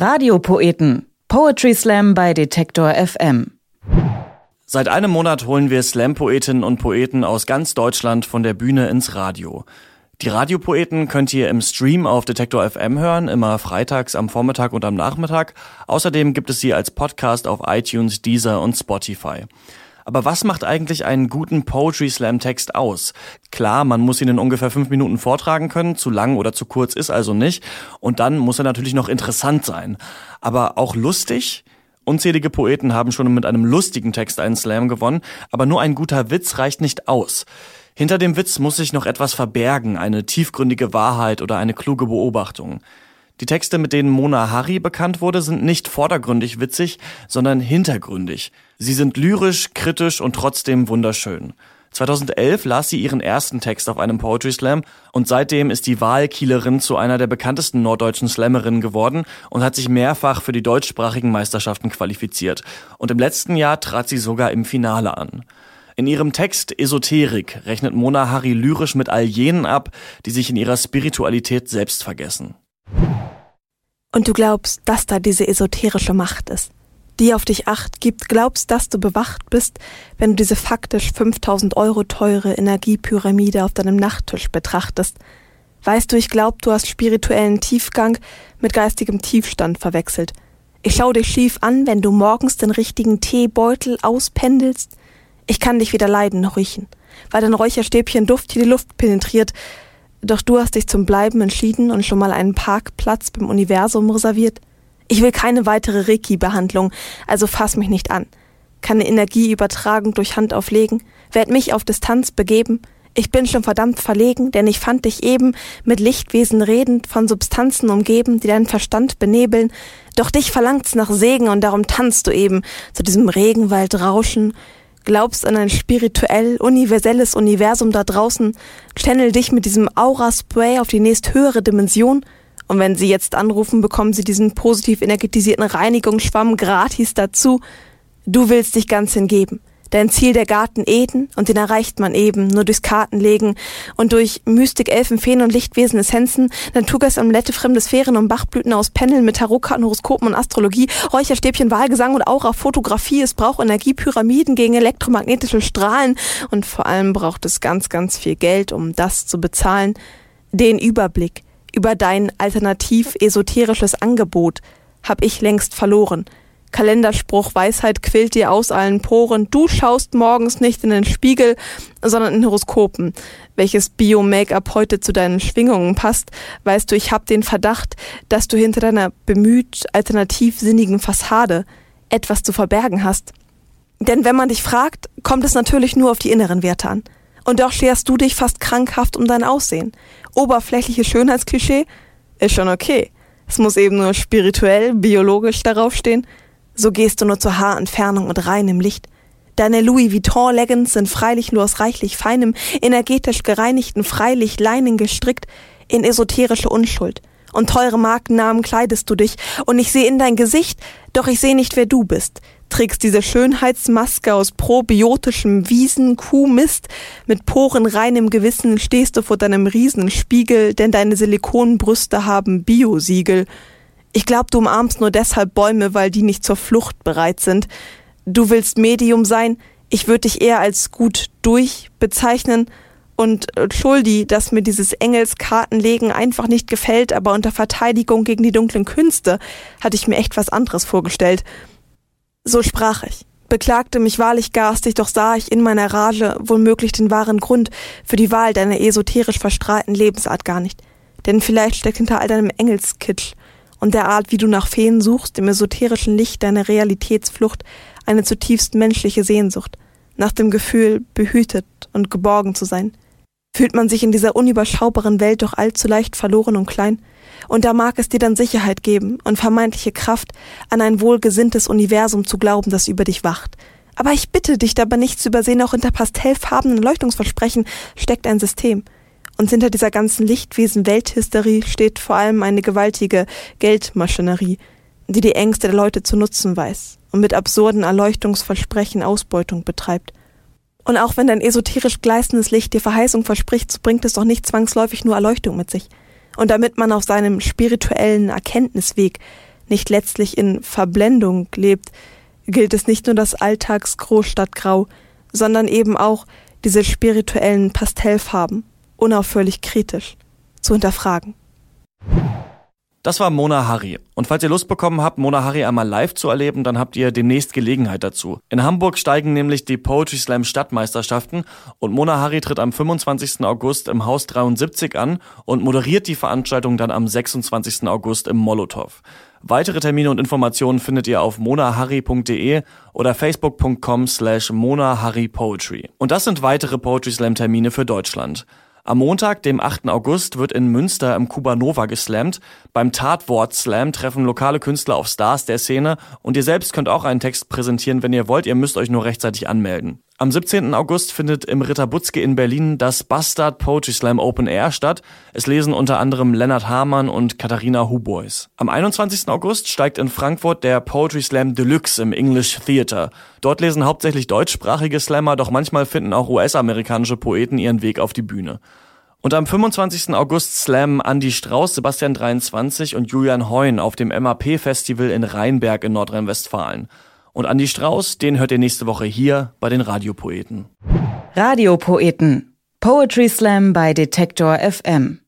Radiopoeten. Poetry Slam bei Detektor FM. Seit einem Monat holen wir Slam-Poetinnen und Poeten aus ganz Deutschland von der Bühne ins Radio. Die Radiopoeten könnt ihr im Stream auf Detektor FM hören, immer freitags am Vormittag und am Nachmittag. Außerdem gibt es sie als Podcast auf iTunes, Deezer und Spotify. Aber was macht eigentlich einen guten Poetry Slam Text aus? Klar, man muss ihn in ungefähr fünf Minuten vortragen können, zu lang oder zu kurz ist also nicht. Und dann muss er natürlich noch interessant sein. Aber auch lustig? Unzählige Poeten haben schon mit einem lustigen Text einen Slam gewonnen, aber nur ein guter Witz reicht nicht aus. Hinter dem Witz muss sich noch etwas verbergen, eine tiefgründige Wahrheit oder eine kluge Beobachtung. Die Texte, mit denen Mona Harry bekannt wurde, sind nicht vordergründig witzig, sondern hintergründig. Sie sind lyrisch, kritisch und trotzdem wunderschön. 2011 las sie ihren ersten Text auf einem Poetry Slam und seitdem ist die Wahlkielerin zu einer der bekanntesten norddeutschen Slammerinnen geworden und hat sich mehrfach für die deutschsprachigen Meisterschaften qualifiziert. Und im letzten Jahr trat sie sogar im Finale an. In ihrem Text Esoterik rechnet Mona Harry lyrisch mit all jenen ab, die sich in ihrer Spiritualität selbst vergessen. Und du glaubst, dass da diese esoterische Macht ist, die auf dich acht gibt, glaubst, dass du bewacht bist, wenn du diese faktisch 5000 Euro teure Energiepyramide auf deinem Nachttisch betrachtest. Weißt du, ich glaub, du hast spirituellen Tiefgang mit geistigem Tiefstand verwechselt. Ich schau dich schief an, wenn du morgens den richtigen Teebeutel auspendelst. Ich kann dich weder leiden noch riechen, weil dein Räucherstäbchen Duft hier die Luft penetriert, doch du hast dich zum Bleiben entschieden und schon mal einen Parkplatz beim Universum reserviert. Ich will keine weitere Reiki-Behandlung, also fass mich nicht an. Keine Energieübertragung durch Hand auflegen, werd mich auf Distanz begeben. Ich bin schon verdammt verlegen, denn ich fand dich eben mit Lichtwesen redend, von Substanzen umgeben, die deinen Verstand benebeln. Doch dich verlangt's nach Segen und darum tanzt du eben zu diesem Regenwaldrauschen, glaubst an ein spirituell, universelles Universum da draußen, channel dich mit diesem Aura-Spray auf die nächsthöhere Dimension und wenn sie jetzt anrufen, bekommen sie diesen positiv energetisierten Reinigungsschwamm gratis dazu. Du willst dich ganz hingeben. Dein Ziel der Garten Eden und den erreicht man eben nur durchs Kartenlegen und durch Mystik, Elfen, Feen und Lichtwesen Essenzen, Naturgas, Amulette, fremde Sphären und Bachblüten aus Pendeln mit Tarotkarten, Horoskopen und Astrologie, Räucherstäbchen, Wahlgesang und Aura, Fotografie. Es braucht Energie, Pyramiden gegen elektromagnetische Strahlen und vor allem braucht es ganz, ganz viel Geld, um das zu bezahlen. Den Überblick über dein alternativ esoterisches Angebot hab ich längst verloren. Kalenderspruch Weisheit quillt dir aus allen Poren. Du schaust morgens nicht in den Spiegel, sondern in Horoskopen. Welches Bio-Make-up heute zu deinen Schwingungen passt, weißt du, ich hab den Verdacht, dass du hinter deiner bemüht alternativsinnigen Fassade etwas zu verbergen hast. Denn wenn man dich fragt, kommt es natürlich nur auf die inneren Werte an. Und doch scherst du dich fast krankhaft um dein Aussehen. Oberflächliche Schönheitsklischee ist schon okay. Es muss eben nur spirituell, biologisch darauf stehen so gehst du nur zur Haarentfernung und reinem Licht. Deine Louis Vuitton Leggings sind freilich nur aus reichlich feinem, energetisch gereinigten Freilichtleinen gestrickt in esoterische Unschuld. Und teure Markennamen kleidest du dich, und ich sehe in dein Gesicht, doch ich sehe nicht, wer du bist. Trägst diese Schönheitsmaske aus probiotischem Wiesen, Kuhmist, mit porenreinem Gewissen stehst du vor deinem Riesenspiegel, denn deine Silikonbrüste haben Biosiegel. Ich glaube, du umarmst nur deshalb Bäume, weil die nicht zur Flucht bereit sind. Du willst Medium sein, ich würde dich eher als gut durch bezeichnen. Und äh, Schuldi, dass mir dieses Engelskartenlegen einfach nicht gefällt, aber unter Verteidigung gegen die dunklen Künste hatte ich mir echt was anderes vorgestellt. So sprach ich, beklagte mich wahrlich garstig, doch sah ich in meiner Rage womöglich den wahren Grund für die Wahl deiner esoterisch verstrahlten Lebensart gar nicht. Denn vielleicht steckt hinter all deinem Engelskitsch und der Art, wie du nach Feen suchst, im esoterischen Licht deiner Realitätsflucht, eine zutiefst menschliche Sehnsucht, nach dem Gefühl, behütet und geborgen zu sein. Fühlt man sich in dieser unüberschaubaren Welt doch allzu leicht verloren und klein, und da mag es dir dann Sicherheit geben und vermeintliche Kraft, an ein wohlgesinntes Universum zu glauben, das über dich wacht. Aber ich bitte dich dabei nicht zu übersehen, auch hinter pastellfarbenen Leuchtungsversprechen steckt ein System – und hinter dieser ganzen Lichtwesen-Welthysterie steht vor allem eine gewaltige Geldmaschinerie, die die Ängste der Leute zu nutzen weiß und mit absurden Erleuchtungsversprechen Ausbeutung betreibt. Und auch wenn dein esoterisch gleißendes Licht dir Verheißung verspricht, so bringt es doch nicht zwangsläufig nur Erleuchtung mit sich. Und damit man auf seinem spirituellen Erkenntnisweg nicht letztlich in Verblendung lebt, gilt es nicht nur das Alltags-Großstadtgrau, sondern eben auch diese spirituellen Pastellfarben unaufhörlich kritisch zu hinterfragen. Das war Mona Harry. Und falls ihr Lust bekommen habt, Mona Harry einmal live zu erleben, dann habt ihr demnächst Gelegenheit dazu. In Hamburg steigen nämlich die Poetry Slam Stadtmeisterschaften und Mona Harry tritt am 25. August im Haus 73 an und moderiert die Veranstaltung dann am 26. August im Molotow. Weitere Termine und Informationen findet ihr auf monaharry.de oder facebook.com slash monaharrypoetry. Und das sind weitere Poetry Slam Termine für Deutschland. Am Montag, dem 8. August, wird in Münster im Kubanova geslammt. Beim Tatwort Slam treffen lokale Künstler auf Stars der Szene und ihr selbst könnt auch einen Text präsentieren, wenn ihr wollt. Ihr müsst euch nur rechtzeitig anmelden. Am 17. August findet im Ritter Butzke in Berlin das Bastard Poetry Slam Open Air statt. Es lesen unter anderem Lennart Hamann und Katharina Hubois. Am 21. August steigt in Frankfurt der Poetry Slam Deluxe im English Theater. Dort lesen hauptsächlich deutschsprachige Slammer, doch manchmal finden auch US-amerikanische Poeten ihren Weg auf die Bühne. Und am 25. August slammen Andy Strauß, Sebastian 23 und Julian Heun auf dem MAP-Festival in Rheinberg in Nordrhein-Westfalen. Und Andy Strauß, den hört ihr nächste Woche hier bei den Radiopoeten. Radiopoeten. Poetry Slam bei Detektor FM.